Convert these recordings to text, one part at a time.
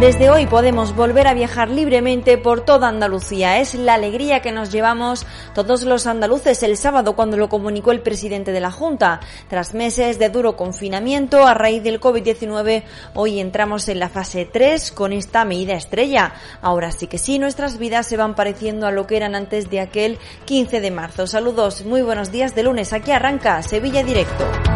Desde hoy podemos volver a viajar libremente por toda Andalucía. Es la alegría que nos llevamos todos los andaluces el sábado cuando lo comunicó el presidente de la Junta. Tras meses de duro confinamiento a raíz del COVID-19, hoy entramos en la fase 3 con esta medida estrella. Ahora sí que sí, nuestras vidas se van pareciendo a lo que eran antes de aquel 15 de marzo. Saludos, muy buenos días de lunes. Aquí arranca Sevilla Directo.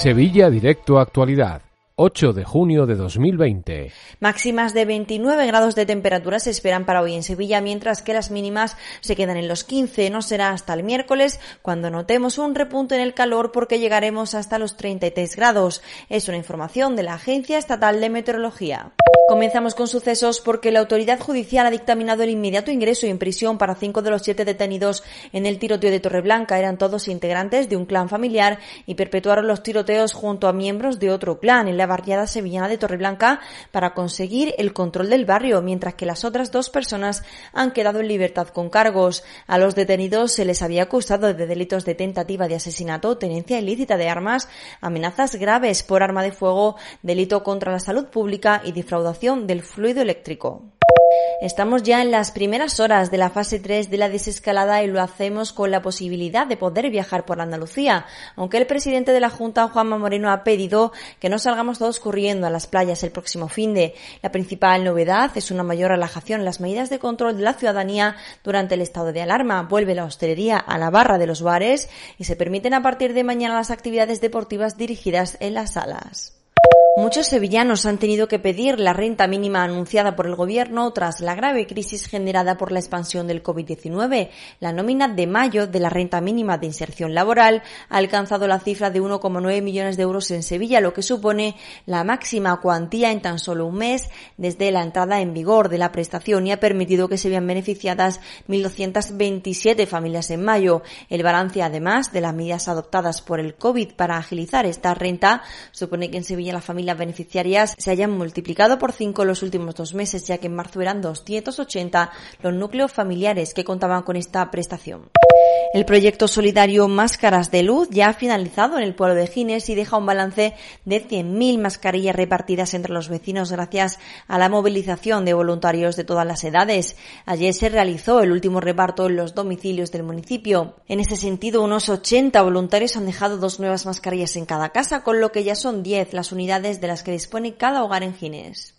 Sevilla Directo Actualidad. 8 de junio de 2020. Máximas de 29 grados de temperatura se esperan para hoy en Sevilla, mientras que las mínimas se quedan en los 15. No será hasta el miércoles cuando notemos un repunte en el calor porque llegaremos hasta los 33 grados. Es una información de la Agencia Estatal de Meteorología. Comenzamos con sucesos porque la autoridad judicial ha dictaminado el inmediato ingreso en prisión para cinco de los siete detenidos en el tiroteo de Torreblanca. Eran todos integrantes de un clan familiar y perpetuaron los tiroteos junto a miembros de otro clan en la barriada sevillana de Torreblanca para conseguir el control del barrio, mientras que las otras dos personas han quedado en libertad con cargos. A los detenidos se les había acusado de delitos de tentativa de asesinato, tenencia ilícita de armas, amenazas graves por arma de fuego, delito contra la salud pública y defraudación Estamos ya en las primeras horas de la fase 3 de la desescalada y lo hacemos con la posibilidad de poder viajar por Andalucía, aunque el presidente de la Junta, Juanma Moreno, ha pedido que no salgamos todos corriendo a las playas el próximo fin de. La principal novedad es una mayor relajación en las medidas de control de la ciudadanía durante el estado de alarma. Vuelve la hostelería a la barra de los bares y se permiten a partir de mañana las actividades deportivas dirigidas en las salas. Muchos sevillanos han tenido que pedir la renta mínima anunciada por el gobierno tras la grave crisis generada por la expansión del COVID-19. La nómina de mayo de la renta mínima de inserción laboral ha alcanzado la cifra de 1,9 millones de euros en Sevilla, lo que supone la máxima cuantía en tan solo un mes desde la entrada en vigor de la prestación y ha permitido que se vean beneficiadas 1.227 familias en mayo. El balance, además de las medidas adoptadas por el COVID para agilizar esta renta, supone que en Sevilla la familia las beneficiarias se hayan multiplicado por cinco en los últimos dos meses, ya que en marzo eran 280 los núcleos familiares que contaban con esta prestación. El proyecto solidario Máscaras de Luz ya ha finalizado en el pueblo de Gines y deja un balance de 100.000 mascarillas repartidas entre los vecinos gracias a la movilización de voluntarios de todas las edades. Ayer se realizó el último reparto en los domicilios del municipio. En ese sentido, unos 80 voluntarios han dejado dos nuevas mascarillas en cada casa, con lo que ya son 10 las unidades de las que dispone cada hogar en Gines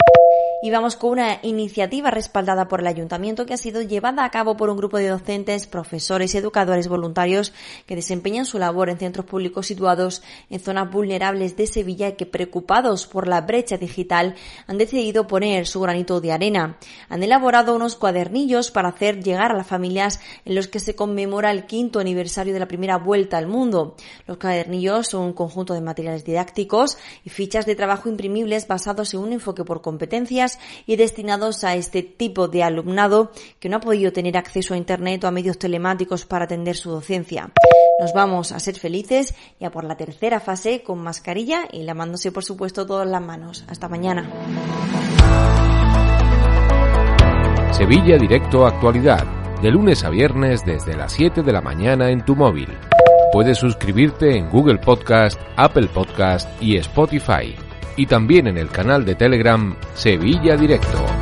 y vamos con una iniciativa respaldada por el ayuntamiento que ha sido llevada a cabo por un grupo de docentes, profesores y educadores voluntarios que desempeñan su labor en centros públicos situados en zonas vulnerables de Sevilla y que preocupados por la brecha digital han decidido poner su granito de arena. Han elaborado unos cuadernillos para hacer llegar a las familias en los que se conmemora el quinto aniversario de la primera vuelta al mundo. Los cuadernillos son un conjunto de materiales didácticos y fichas de trabajo imprimibles basados en un enfoque por competencias y destinados a este tipo de alumnado que no ha podido tener acceso a Internet o a medios telemáticos para atender su docencia. Nos vamos a ser felices y a por la tercera fase con mascarilla y lavándose por supuesto todas las manos. Hasta mañana. Sevilla Directo Actualidad, de lunes a viernes desde las 7 de la mañana en tu móvil. Puedes suscribirte en Google Podcast, Apple Podcast y Spotify y también en el canal de Telegram Sevilla Directo.